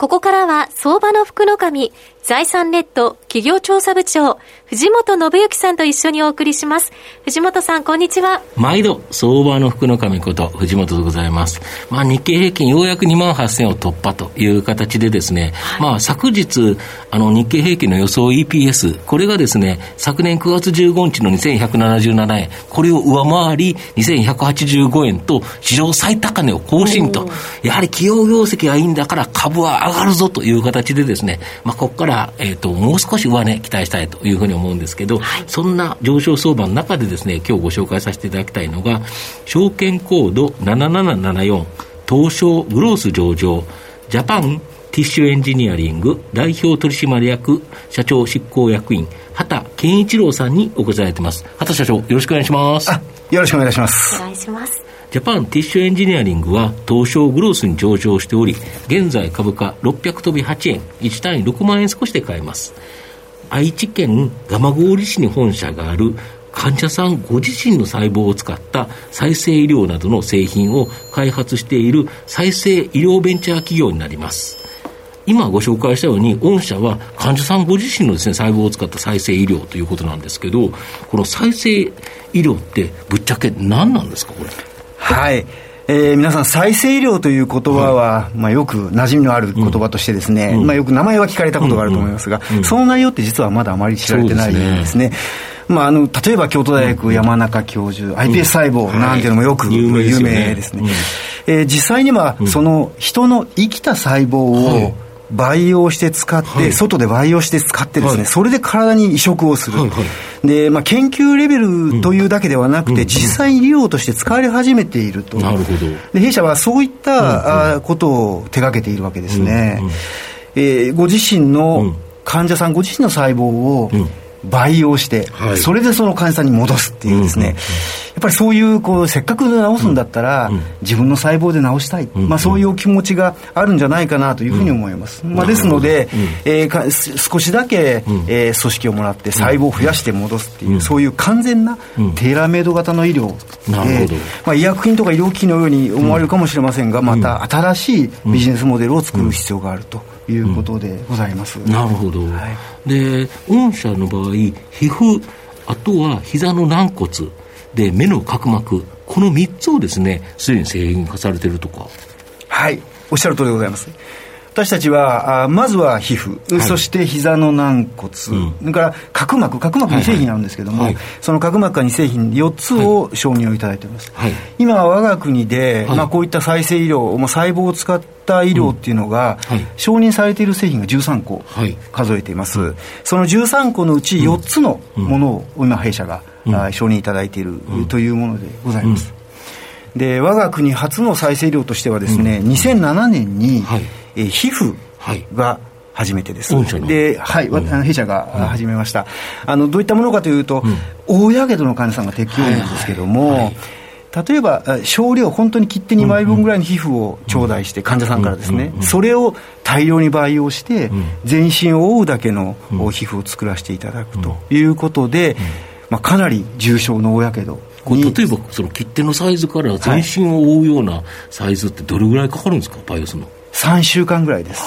ここからは相場の福の神、財産ネット企業調査部長、藤本信之さんと一緒にお送りします。藤本さん、こんにちは。毎度、相場の福の神こと、藤本でございます。まあ、日経平均ようやく2万8000を突破という形でですね、はい、まあ、昨日、あの、日経平均の予想 EPS、これがですね、昨年9月15日の2177円、これを上回り、2185円と、史上最高値を更新と、やはり企業業績がいいんだから株は上がるぞという形でですね、まあ、ここから、えっ、ー、と、もう少し上値期待したいというふうに思うんですけど、はい、そんな上昇相場の中でですね、今日ご紹介させていただきたいのが、証券コード7774、東証グロース上場、ジャパンティッシュエンジニアリング代表取締役社長執行役員、畠賢一郎さんにお越しいただいてます。畠社長、よろしくお願いします。よろしくお願いします。お願いします。ジャパンティッシュエンジニアリングは東証グロースに上場しており、現在株価600飛び8円、1単位6万円少しで買えます。愛知県蒲郡市に本社がある患者さんご自身の細胞を使った再生医療などの製品を開発している再生医療ベンチャー企業になります。今ご紹介したように、御社は患者さんご自身のですね、細胞を使った再生医療ということなんですけど、この再生医療ってぶっちゃけ何なんですか、これ？はい。えー、皆さん、再生医療という言葉は、はい、まあ、よく馴染みのある言葉としてですね、うん、まあ、よく名前は聞かれたことがあると思いますが、その内容って実はまだあまり知られてないんですね。まあ、あの例えば京都大学山中教授、iPS 細胞なんていうのもよく有名ですね。えー、実際には、その人の生きた細胞を、培養して使って、はい、外で培養して使ってですね、はい、それで体に移植をする。はいはい、で、まあ、研究レベルというだけではなくて、うん、実際医療として使われ始めていると。なるほど。で、弊社はそういった、うん、ことを手掛けているわけですね。うんうん、えー、ご自身の患者さんご自身の細胞を、培養して、はい、それでその患者さんに戻すっていうですね、うんうんうん、やっぱりそういうこうせっかく治すんだったら、うん、自分の細胞で治したい、うん。うん、まあ、そういう気持ちがあるんじゃないかなというふうに思います、うん、まあ、ですので、うん、えー、か少しだけ、うん、えー、組織をもらって細胞を増やして戻すっていう、そういう完全なテーラーメイド型の医療、なるほど。まあ、医薬品とか医療機器のように思われるかもしれませんが、また新しいビジネスモデルを作る必要があると。いうことでございます。なるほど。はい、で、御社の場合、皮膚、あとは膝の軟骨、で、目の角膜、この3つをですね、すでに製品化されてるとか。はい、おっしゃる通りでございます。私たちはあまずは皮膚、はい、そして膝の軟骨、うん、それから角膜。角膜2製品あるんですけども、はい。はい、その角膜が2製品4つを承認をいただいています、はい、今我が国で、まあ、こういった再生医療、まあ、細胞を使った医療っていうのが、うん、承認されている製品が13個数えています、その13個のうち4つのものを今弊社が、うん、承認いただいているというものでございます、で我が国初の再生医療としてはですね、うん、2007年に、はい。えー、皮膚が初めてです。はい、で、はい、うん、弊社が始めました。あの、どういったものかというと、うん、大やけどの患者さんが適用なんですけども、はいはい。例えば少量本当に切って2枚分ぐらいの皮膚を頂戴して患者さんからですねそれを大量に培養して全身を覆うだけの皮膚を作らせていただくということで、まあ、かなり重症の大やけどこれ例えばその切手のサイズから全身を覆うようなサイズってどれぐらいかかるんですか？バイオスの。3週間ぐらいです。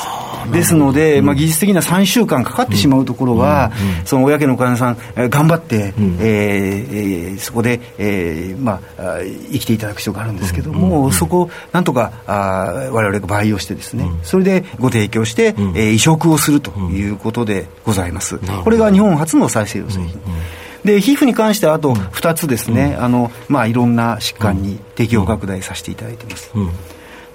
ですので、まあ、技術的には3週間かかってしまうところは、その親家の患者さん、頑張って、えそこで、えまあ、生きていただく必要があるんですけども、そこをなんとかあ我々が培養してですね、それでご提供して、え移植をするということでございます。これが日本初の再生医療製品。で皮膚に関してはあと2つですね、あのまあ、いろんな疾患に適用拡大させていただいています。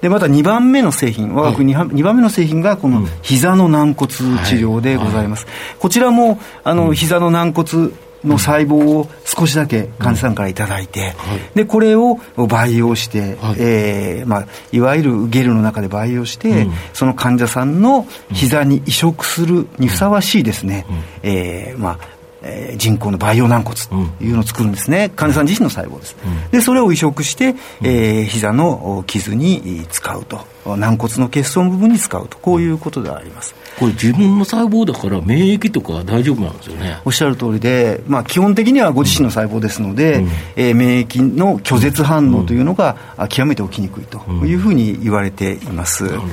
でまた2番目の製品、我が国 2, 2番目の製品がこの膝の軟骨治療でございます。こちらもあの膝の軟骨の細胞を少しだけ患者さんから頂いて、でこれを培養して、はい。えーまあ、いわゆるゲルの中で培養して、うん、その患者さんの膝に移植するにふさわしいですね、うん、えー、まあ、えー、人工の培養軟骨というのを作るんですね、患者さん自身の細胞です、でそれを移植して、えー、膝の傷に使うと。軟骨の欠損部分に使うと。こういうことであります。これ自分の細胞だから免疫とか大丈夫なんですよね。おっしゃる通りで、まあ、基本的にはご自身の細胞ですので、うん、えー、免疫の拒絶反応というのが極めて起きにくいというふうに言われています、なるほど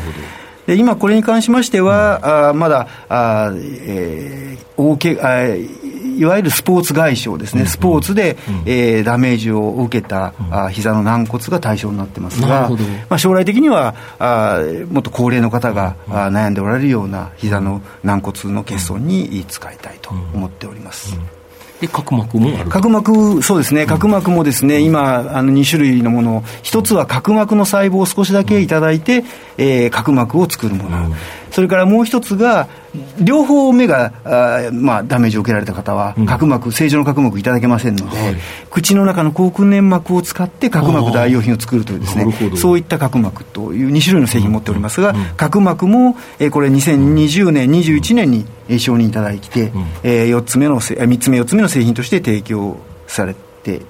で今、これに関しましては、うん、あまだあ、えー、大けあいわゆるスポーツ外傷ですね、うん。スポーツで、うん、えー、ダメージを受けた、うん、あ膝の軟骨が対象になってますが、まあ、将来的にはあもっと高齢の方が、うん、あ悩んでおられるような膝の軟骨の欠損に使いたいと思っております。で角膜もある。角膜、そうですね、角膜もですね、今、あの2種類のものを、一つは角膜の細胞を少しだけいただいて、えー、角膜を作るもの、それからもう一つが、両方目があ、まあ、ダメージを受けられた方は、角膜、正常の角膜いただけませんので、はい、口の中の口腔粘膜を使って角膜代用品を作るというですね、そういった角膜という2種類の製品を持っておりますが、角膜も、えー、これ2020年、21年に承認いただいて、うん、えー、4つ目の、3つ目、4つ目の製品として提供されて、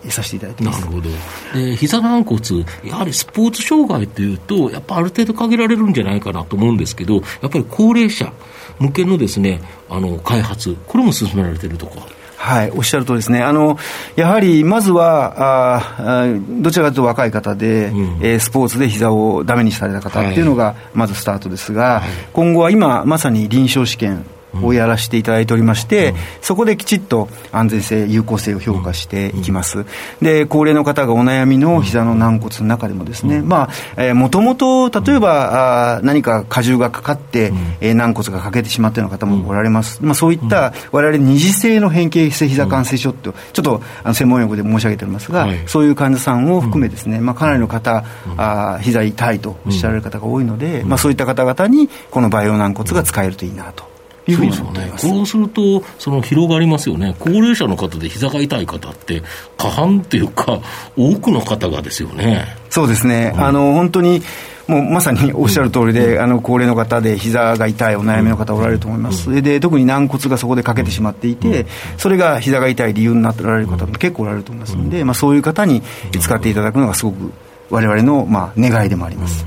させていただいてなるほど、で膝軟骨、やはりスポーツ障害というと、やっぱある程度限られるんじゃないかなと思うんですけど、やっぱり高齢者向けのですねあの開発、これも進められているとか。は？い、おっしゃるとですね、あのやはりまずはあどちらかというと若い方で、うん、えー、スポーツで膝をだめにされた方っていうのがまずスタートですが、はい、今後は今、まさに臨床試験をやらせていただいておりまして、そこできちっと安全性、有効性を評価していきます。で、高齢の方がお悩みの膝の軟骨の中でもですね、まあ、えー、もともと、例えば、あ何か荷重がかかって、えー、軟骨が欠けてしまったような方もおられます。まあ、そういった、我々二次性の変形性膝関節症って、ちょっとあの専門用語で申し上げておりますが、そういう患者さんを含めですね、まあ、かなりの方、あ膝痛いとおっしゃられる方が多いので、まあ、そういった方々に、この培養軟骨が使えるといいなと。いうふうに思っています。そう、すると、その広がりますよね。高齢者の方で膝が痛い方って、過半っていうか、多くの方がですよね。そうですね。うん、あの、本当に、もうまさにおっしゃる通りで、うん、あの高齢の方で膝が痛いお悩みの方おられると思います、うん、で特に軟骨がそこで欠けてしまっていて、それが膝が痛い理由になっておられる方も結構おられると思いますので、まあ、そういう方に使っていただくのがすごくわれのまあ願いでもあります。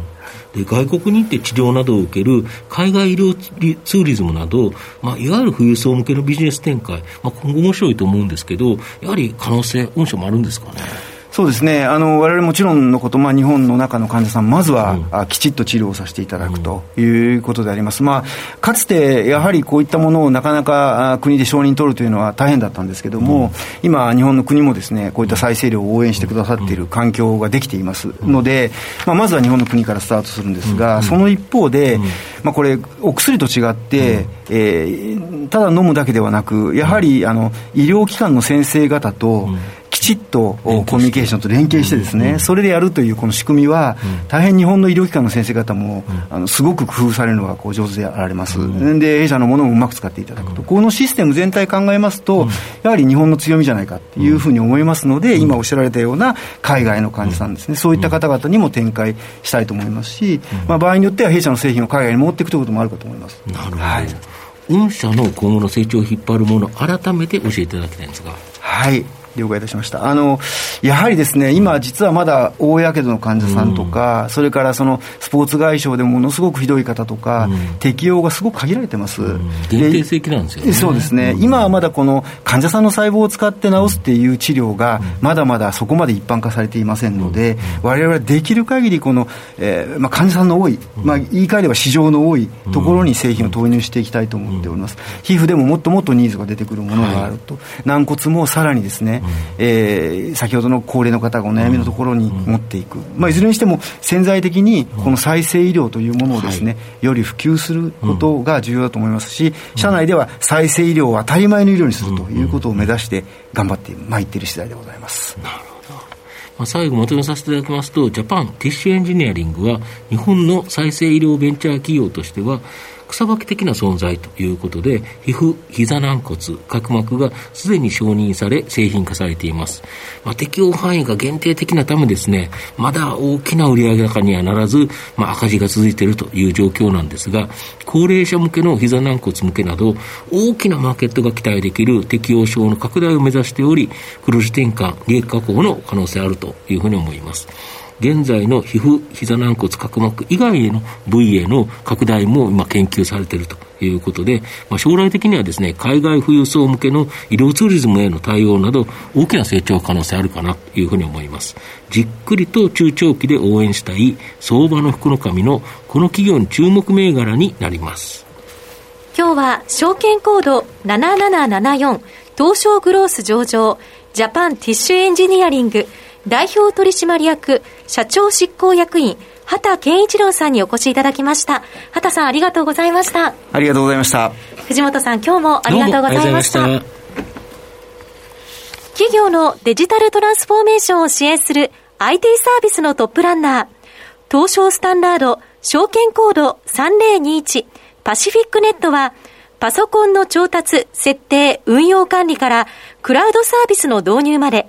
で外国に行って治療などを受ける海外医療ツーリズムなど、まあ、いわゆる富裕層向けのビジネス展開、まあ、今後面白いと思うんですけど、やはり可能性、御社もあるんですかね？そうですね、あの我々もちろんのこと、まあ、日本の中の患者さん、まずは、うん、きちっと治療をさせていただくということであります、まあ、かつてやはりこういったものをなかなか国で承認取るというのは大変だったんですけれども、うん、今、日本の国もですねこういった再生量を応援してくださっている環境ができていますので、まあ、まずは日本の国からスタートするんですが、その一方で、まあ、これ、お薬と違って、えー、ただ飲むだけではなく、やはりあの医療機関の先生方と、きちっとコミュニケーションと連携してですね、それでやるというこの仕組みは、大変日本の医療機関の先生方も、あのすごく工夫されるのがこう上手であられます、で弊社のものをうまく使っていただくと、このシステム全体考えますと、やはり日本の強みじゃないかというふうに思いますので、今おっしゃられたような海外の患者さんですね、そういった方々にも展開したいと思いますし、まあ、場合によっては弊社の製品を海外に持っていくということもあるかと思います。なるほど、はい。御社の今後の成長を引っ張るもの、改めて教えていただきたいんですが。はい。了解いたしました。あの、やはりですね、今実はまだ大やけどの患者さんとか、うん、それからそのスポーツ外傷でものすごくひどい方とか、うん、適用がすごく限られてます。うん、限定的なんですよね。そうですね、今はまだこの患者さんの細胞を使って治すっていう治療が、まだまだそこまで一般化されていませんので、我々はできる限りこの、えーまあ、患者さんの多い、まあ、言い換えれば市場の多いところに製品を投入していきたいと思っております。皮膚でももっともっとニーズが出てくるものがあると。はい、軟骨もさらにですね、えーー、先ほどの高齢の方がお悩みのところに持っていく、まあ、いずれにしても潜在的にこの再生医療というものをですね、より普及することが重要だと思いますし、社内では再生医療を当たり前の医療にするということを目指して頑張ってまいっている次第でございます。最後まとめさせていただきますと、ジャパンティッシュエンジニアリングは、日本の再生医療ベンチャー企業としては、草分け的な存在ということで、皮膚、膝軟骨、角膜がすでに承認され製品化されています。まあ、適用範囲が限定的なためですね、まだ大きな売上高にはならず、まあ、赤字が続いているという状況なんですが、高齢者向けの膝軟骨向けなど、大きなマーケットが期待できる適用症の拡大を目指しており、黒字転換、利益確保の可能性あるというふうに思います。現在の皮膚、膝軟骨、角膜以外への部位への拡大も今研究されているということで、まあ、将来的にはですね、海外富裕層向けの医療ツーリズムへの対応など、大きな成長可能性あるかなというふうに思います。じっくりと中長期で応援したい相場の福の神のこの企業の注目銘柄になります。今日は証券コード7774東証グロース上場ジャパンティッシュエンジニアリング代表取締役社長執行役員畑健一郎さんにお越しいただきました。畑さんありがとうございました。ありがとうございました。藤本さん今日もありがとうございました。企業のデジタルトランスフォーメーションを支援する IT サービスのトップランナー、東証スタンダード証券コード3021パシフィックネットは、パソコンの調達、設定、運用管理からクラウドサービスの導入まで、